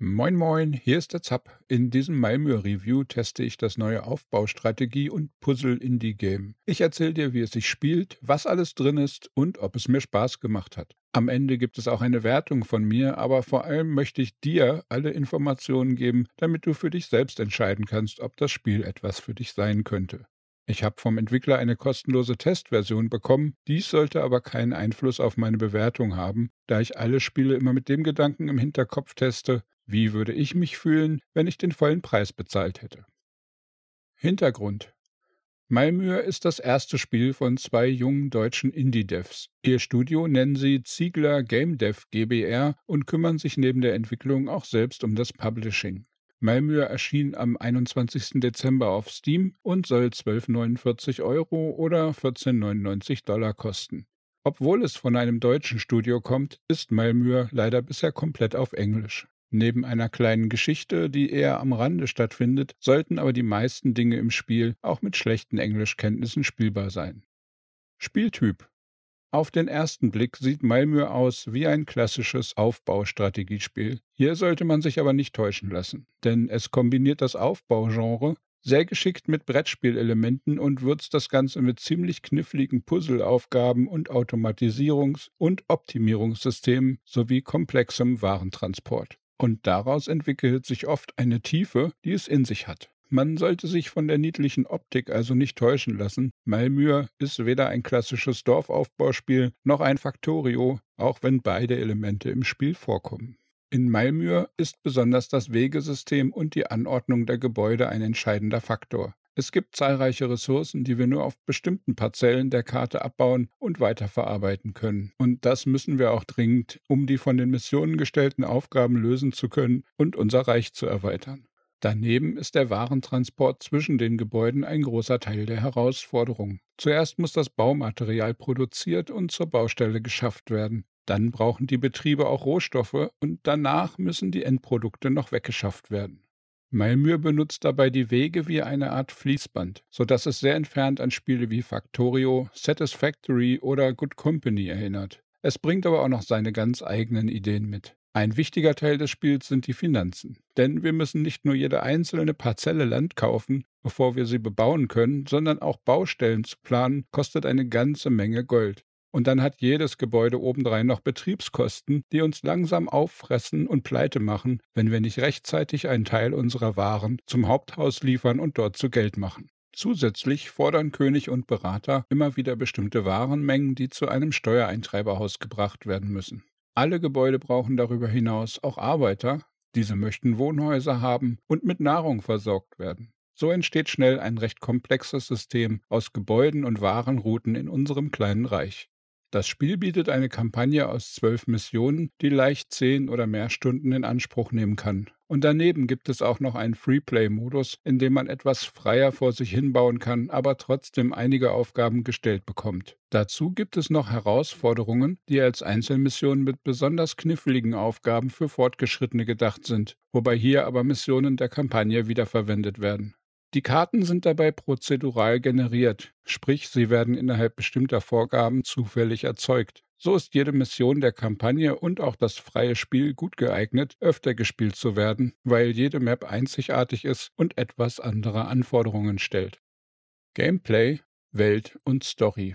Moin Moin, hier ist der Zapp. In diesem Malmö-Review teste ich das neue Aufbaustrategie- und Puzzle-Indie-Game. Ich erzähle dir, wie es sich spielt, was alles drin ist und ob es mir Spaß gemacht hat. Am Ende gibt es auch eine Wertung von mir, aber vor allem möchte ich dir alle Informationen geben, damit du für dich selbst entscheiden kannst, ob das Spiel etwas für dich sein könnte. Ich habe vom Entwickler eine kostenlose Testversion bekommen, dies sollte aber keinen Einfluss auf meine Bewertung haben, da ich alle Spiele immer mit dem Gedanken im Hinterkopf teste, wie würde ich mich fühlen, wenn ich den vollen Preis bezahlt hätte? Hintergrund Malmö ist das erste Spiel von zwei jungen deutschen Indie-Devs. Ihr Studio nennen sie Ziegler Game Dev GbR und kümmern sich neben der Entwicklung auch selbst um das Publishing. Malmö erschien am 21. Dezember auf Steam und soll 12,49 Euro oder 14,99 Dollar kosten. Obwohl es von einem deutschen Studio kommt, ist Malmö leider bisher komplett auf Englisch. Neben einer kleinen Geschichte, die eher am Rande stattfindet, sollten aber die meisten Dinge im Spiel auch mit schlechten Englischkenntnissen spielbar sein. Spieltyp auf den ersten Blick sieht Malmö aus wie ein klassisches Aufbaustrategiespiel. Hier sollte man sich aber nicht täuschen lassen, denn es kombiniert das Aufbaugenre sehr geschickt mit Brettspielelementen und würzt das Ganze mit ziemlich kniffligen Puzzleaufgaben und Automatisierungs- und Optimierungssystemen sowie komplexem Warentransport und daraus entwickelt sich oft eine Tiefe, die es in sich hat. Man sollte sich von der niedlichen Optik also nicht täuschen lassen. Malmö ist weder ein klassisches Dorfaufbauspiel noch ein Factorio, auch wenn beide Elemente im Spiel vorkommen. In Malmö ist besonders das Wegesystem und die Anordnung der Gebäude ein entscheidender Faktor. Es gibt zahlreiche Ressourcen, die wir nur auf bestimmten Parzellen der Karte abbauen und weiterverarbeiten können. Und das müssen wir auch dringend, um die von den Missionen gestellten Aufgaben lösen zu können und unser Reich zu erweitern. Daneben ist der Warentransport zwischen den Gebäuden ein großer Teil der Herausforderung. Zuerst muss das Baumaterial produziert und zur Baustelle geschafft werden. Dann brauchen die Betriebe auch Rohstoffe und danach müssen die Endprodukte noch weggeschafft werden. Malmö benutzt dabei die Wege wie eine Art Fließband, sodass es sehr entfernt an Spiele wie Factorio, Satisfactory oder Good Company erinnert. Es bringt aber auch noch seine ganz eigenen Ideen mit. Ein wichtiger Teil des Spiels sind die Finanzen, denn wir müssen nicht nur jede einzelne Parzelle Land kaufen, bevor wir sie bebauen können, sondern auch Baustellen zu planen kostet eine ganze Menge Gold. Und dann hat jedes Gebäude obendrein noch Betriebskosten, die uns langsam auffressen und pleite machen, wenn wir nicht rechtzeitig einen Teil unserer Waren zum Haupthaus liefern und dort zu Geld machen. Zusätzlich fordern König und Berater immer wieder bestimmte Warenmengen, die zu einem Steuereintreiberhaus gebracht werden müssen. Alle Gebäude brauchen darüber hinaus auch Arbeiter, diese möchten Wohnhäuser haben und mit Nahrung versorgt werden. So entsteht schnell ein recht komplexes System aus Gebäuden und Warenrouten in unserem kleinen Reich. Das Spiel bietet eine Kampagne aus zwölf Missionen, die leicht zehn oder mehr Stunden in Anspruch nehmen kann. Und daneben gibt es auch noch einen Freeplay-Modus, in dem man etwas freier vor sich hinbauen kann, aber trotzdem einige Aufgaben gestellt bekommt. Dazu gibt es noch Herausforderungen, die als Einzelmissionen mit besonders kniffligen Aufgaben für Fortgeschrittene gedacht sind, wobei hier aber Missionen der Kampagne wiederverwendet werden. Die Karten sind dabei prozedural generiert, sprich sie werden innerhalb bestimmter Vorgaben zufällig erzeugt. So ist jede Mission der Kampagne und auch das freie Spiel gut geeignet, öfter gespielt zu werden, weil jede Map einzigartig ist und etwas andere Anforderungen stellt. Gameplay, Welt und Story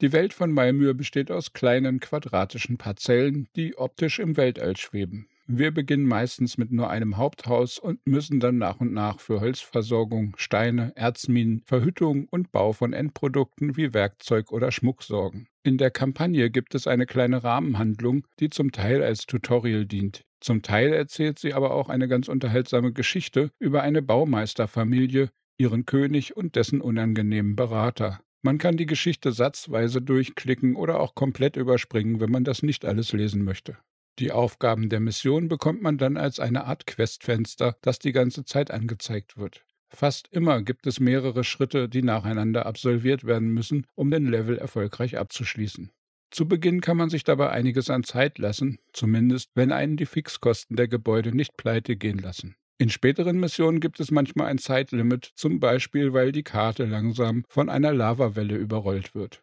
die Welt von Malmö besteht aus kleinen quadratischen Parzellen, die optisch im Weltall schweben. Wir beginnen meistens mit nur einem Haupthaus und müssen dann nach und nach für Holzversorgung, Steine, Erzminen, Verhüttung und Bau von Endprodukten wie Werkzeug oder Schmuck sorgen. In der Kampagne gibt es eine kleine Rahmenhandlung, die zum Teil als Tutorial dient. Zum Teil erzählt sie aber auch eine ganz unterhaltsame Geschichte über eine Baumeisterfamilie, ihren König und dessen unangenehmen Berater. Man kann die Geschichte satzweise durchklicken oder auch komplett überspringen, wenn man das nicht alles lesen möchte. Die Aufgaben der Mission bekommt man dann als eine Art Questfenster, das die ganze Zeit angezeigt wird. Fast immer gibt es mehrere Schritte, die nacheinander absolviert werden müssen, um den Level erfolgreich abzuschließen. Zu Beginn kann man sich dabei einiges an Zeit lassen, zumindest wenn einen die Fixkosten der Gebäude nicht pleite gehen lassen. In späteren Missionen gibt es manchmal ein Zeitlimit, zum Beispiel weil die Karte langsam von einer Lavawelle überrollt wird.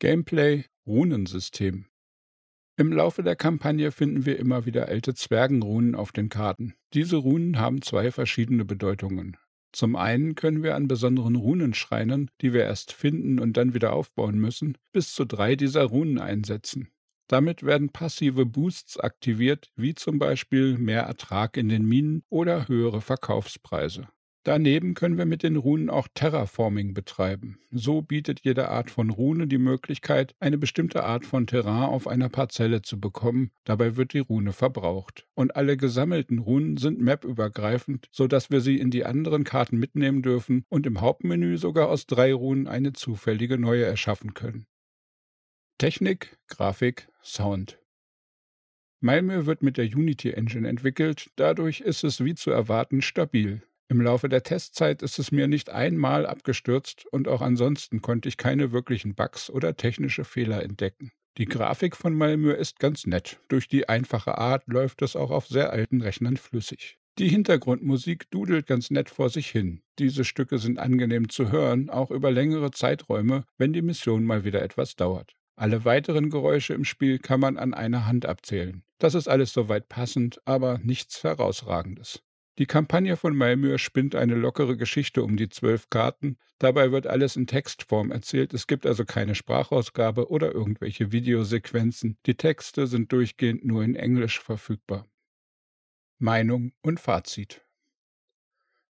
Gameplay Runensystem Im Laufe der Kampagne finden wir immer wieder alte Zwergenrunen auf den Karten. Diese Runen haben zwei verschiedene Bedeutungen. Zum einen können wir an besonderen Runenschreinen, die wir erst finden und dann wieder aufbauen müssen, bis zu drei dieser Runen einsetzen. Damit werden passive Boosts aktiviert, wie zum Beispiel mehr Ertrag in den Minen oder höhere Verkaufspreise. Daneben können wir mit den Runen auch Terraforming betreiben. So bietet jede Art von Rune die Möglichkeit, eine bestimmte Art von Terrain auf einer Parzelle zu bekommen. Dabei wird die Rune verbraucht. Und alle gesammelten Runen sind mapübergreifend, sodass wir sie in die anderen Karten mitnehmen dürfen und im Hauptmenü sogar aus drei Runen eine zufällige neue erschaffen können. Technik, Grafik, Sound. Malmö wird mit der Unity Engine entwickelt, dadurch ist es wie zu erwarten stabil. Im Laufe der Testzeit ist es mir nicht einmal abgestürzt und auch ansonsten konnte ich keine wirklichen Bugs oder technische Fehler entdecken. Die Grafik von Malmö ist ganz nett. Durch die einfache Art läuft es auch auf sehr alten Rechnern flüssig. Die Hintergrundmusik dudelt ganz nett vor sich hin. Diese Stücke sind angenehm zu hören, auch über längere Zeiträume, wenn die Mission mal wieder etwas dauert. Alle weiteren Geräusche im Spiel kann man an einer Hand abzählen. Das ist alles soweit passend, aber nichts Herausragendes. Die Kampagne von Malmö spinnt eine lockere Geschichte um die zwölf Karten. Dabei wird alles in Textform erzählt. Es gibt also keine Sprachausgabe oder irgendwelche Videosequenzen. Die Texte sind durchgehend nur in Englisch verfügbar. Meinung und Fazit.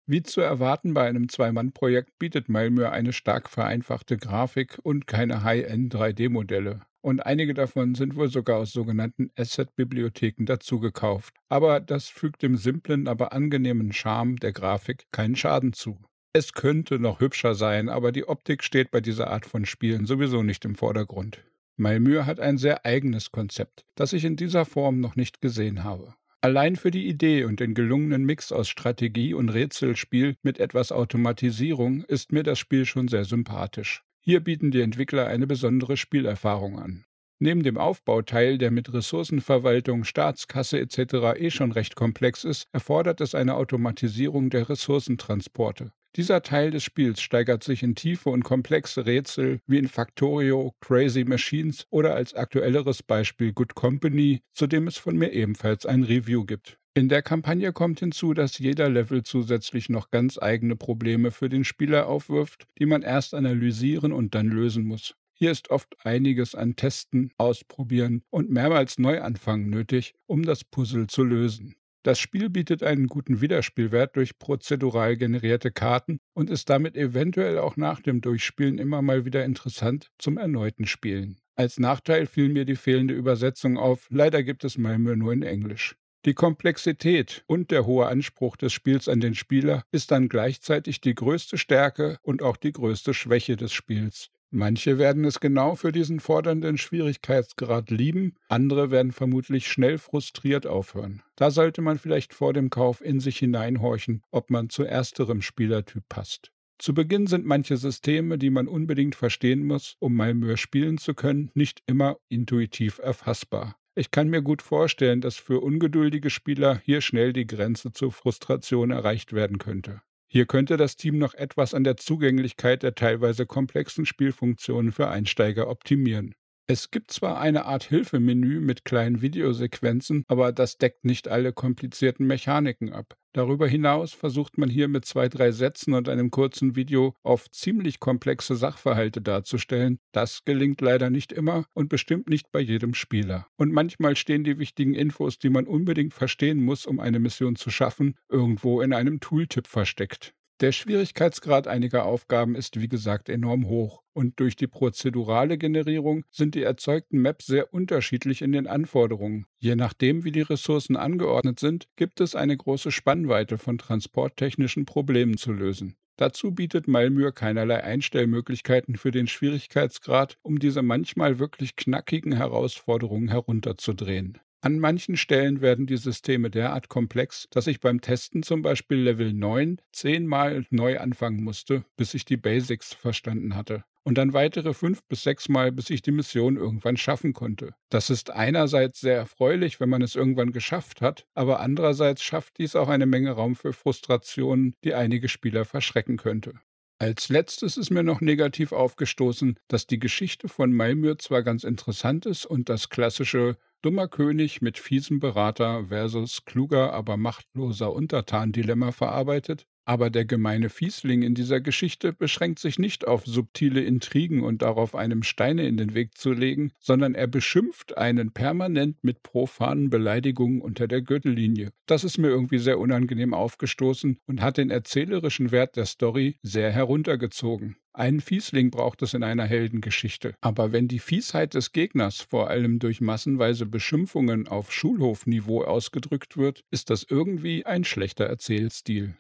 Wie zu erwarten bei einem Zwei-Mann-Projekt bietet Malmö eine stark vereinfachte Grafik und keine High-End 3D-Modelle und einige davon sind wohl sogar aus sogenannten Asset-Bibliotheken dazugekauft. Aber das fügt dem simplen, aber angenehmen Charme der Grafik keinen Schaden zu. Es könnte noch hübscher sein, aber die Optik steht bei dieser Art von Spielen sowieso nicht im Vordergrund. Malmö hat ein sehr eigenes Konzept, das ich in dieser Form noch nicht gesehen habe. Allein für die Idee und den gelungenen Mix aus Strategie und Rätselspiel mit etwas Automatisierung ist mir das Spiel schon sehr sympathisch. Hier bieten die Entwickler eine besondere Spielerfahrung an. Neben dem Aufbauteil, der mit Ressourcenverwaltung, Staatskasse etc. eh schon recht komplex ist, erfordert es eine Automatisierung der Ressourcentransporte. Dieser Teil des Spiels steigert sich in tiefe und komplexe Rätsel wie in Factorio, Crazy Machines oder als aktuelleres Beispiel Good Company, zu dem es von mir ebenfalls ein Review gibt. In der Kampagne kommt hinzu, dass jeder Level zusätzlich noch ganz eigene Probleme für den Spieler aufwirft, die man erst analysieren und dann lösen muss. Hier ist oft einiges an Testen, Ausprobieren und mehrmals Neuanfangen nötig, um das Puzzle zu lösen. Das Spiel bietet einen guten Wiederspielwert durch prozedural generierte Karten und ist damit eventuell auch nach dem Durchspielen immer mal wieder interessant zum erneuten Spielen. Als Nachteil fiel mir die fehlende Übersetzung auf, leider gibt es Malmö nur in Englisch. Die Komplexität und der hohe Anspruch des Spiels an den Spieler ist dann gleichzeitig die größte Stärke und auch die größte Schwäche des Spiels. Manche werden es genau für diesen fordernden Schwierigkeitsgrad lieben, andere werden vermutlich schnell frustriert aufhören. Da sollte man vielleicht vor dem Kauf in sich hineinhorchen, ob man zu ersterem Spielertyp passt. Zu Beginn sind manche Systeme, die man unbedingt verstehen muss, um Malmö spielen zu können, nicht immer intuitiv erfassbar. Ich kann mir gut vorstellen, dass für ungeduldige Spieler hier schnell die Grenze zur Frustration erreicht werden könnte. Hier könnte das Team noch etwas an der Zugänglichkeit der teilweise komplexen Spielfunktionen für Einsteiger optimieren. Es gibt zwar eine Art Hilfemenü mit kleinen Videosequenzen, aber das deckt nicht alle komplizierten Mechaniken ab. Darüber hinaus versucht man hier mit zwei, drei Sätzen und einem kurzen Video oft ziemlich komplexe Sachverhalte darzustellen. Das gelingt leider nicht immer und bestimmt nicht bei jedem Spieler. Und manchmal stehen die wichtigen Infos, die man unbedingt verstehen muss, um eine Mission zu schaffen, irgendwo in einem Tooltip versteckt. Der Schwierigkeitsgrad einiger Aufgaben ist wie gesagt enorm hoch und durch die prozedurale Generierung sind die erzeugten Maps sehr unterschiedlich in den Anforderungen. Je nachdem, wie die Ressourcen angeordnet sind, gibt es eine große Spannweite von transporttechnischen Problemen zu lösen. Dazu bietet Malmür keinerlei Einstellmöglichkeiten für den Schwierigkeitsgrad, um diese manchmal wirklich knackigen Herausforderungen herunterzudrehen. An manchen Stellen werden die Systeme derart komplex, dass ich beim Testen zum Beispiel Level 9 zehnmal neu anfangen musste, bis ich die Basics verstanden hatte. Und dann weitere fünf bis sechs Mal, bis ich die Mission irgendwann schaffen konnte. Das ist einerseits sehr erfreulich, wenn man es irgendwann geschafft hat, aber andererseits schafft dies auch eine Menge Raum für Frustrationen, die einige Spieler verschrecken könnte. Als letztes ist mir noch negativ aufgestoßen, dass die Geschichte von Malmö zwar ganz interessant ist und das klassische Dummer König mit fiesem Berater versus kluger, aber machtloser Untertan-Dilemma verarbeitet. Aber der gemeine Fiesling in dieser Geschichte beschränkt sich nicht auf subtile Intrigen und darauf, einem Steine in den Weg zu legen, sondern er beschimpft einen permanent mit profanen Beleidigungen unter der Gürtellinie. Das ist mir irgendwie sehr unangenehm aufgestoßen und hat den erzählerischen Wert der Story sehr heruntergezogen. Einen Fiesling braucht es in einer Heldengeschichte. Aber wenn die Fiesheit des Gegners vor allem durch massenweise Beschimpfungen auf Schulhofniveau ausgedrückt wird, ist das irgendwie ein schlechter Erzählstil.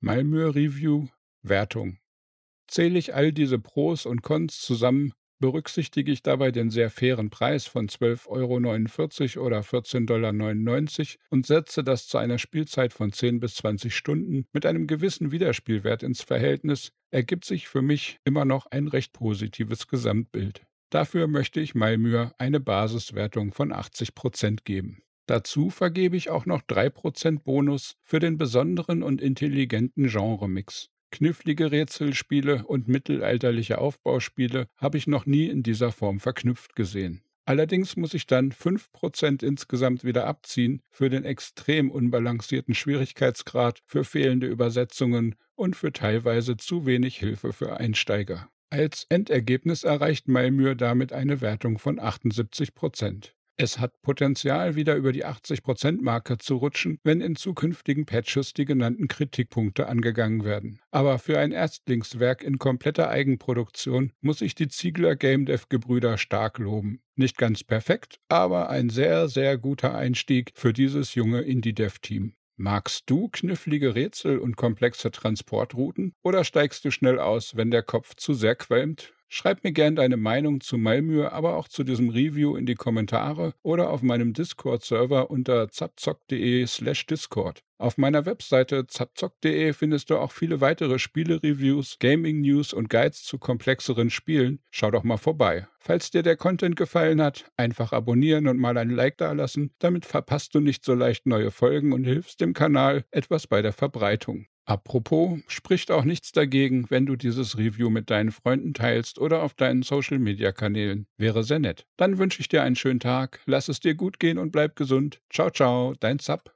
Malmö Review Wertung Zähle ich all diese Pros und Cons zusammen, berücksichtige ich dabei den sehr fairen Preis von 12,49 Euro oder 14,99 Dollar und setze das zu einer Spielzeit von 10 bis 20 Stunden mit einem gewissen Wiederspielwert ins Verhältnis, ergibt sich für mich immer noch ein recht positives Gesamtbild. Dafür möchte ich Malmür eine Basiswertung von 80 Prozent geben. Dazu vergebe ich auch noch 3% Bonus für den besonderen und intelligenten Genremix. Knifflige Rätselspiele und mittelalterliche Aufbauspiele habe ich noch nie in dieser Form verknüpft gesehen. Allerdings muss ich dann 5% insgesamt wieder abziehen für den extrem unbalancierten Schwierigkeitsgrad, für fehlende Übersetzungen und für teilweise zu wenig Hilfe für Einsteiger. Als Endergebnis erreicht Malmür damit eine Wertung von 78%. Es hat Potenzial, wieder über die 80%-Marke zu rutschen, wenn in zukünftigen Patches die genannten Kritikpunkte angegangen werden. Aber für ein Erstlingswerk in kompletter Eigenproduktion muss ich die Ziegler Game Dev Gebrüder stark loben. Nicht ganz perfekt, aber ein sehr, sehr guter Einstieg für dieses junge Indie-Dev-Team. Magst du knifflige Rätsel und komplexe Transportrouten oder steigst du schnell aus, wenn der Kopf zu sehr qualmt? Schreib mir gern deine Meinung zu Malmö, aber auch zu diesem Review in die Kommentare oder auf meinem Discord-Server unter zapzock.de slash Discord. Auf meiner Webseite zapzock.de findest du auch viele weitere Spiele-Reviews, Gaming-News und Guides zu komplexeren Spielen. Schau doch mal vorbei. Falls dir der Content gefallen hat, einfach abonnieren und mal ein Like dalassen. Damit verpasst du nicht so leicht neue Folgen und hilfst dem Kanal etwas bei der Verbreitung. Apropos, spricht auch nichts dagegen, wenn du dieses Review mit deinen Freunden teilst oder auf deinen Social-Media-Kanälen. Wäre sehr nett. Dann wünsche ich dir einen schönen Tag, lass es dir gut gehen und bleib gesund. Ciao, ciao, dein Zapp.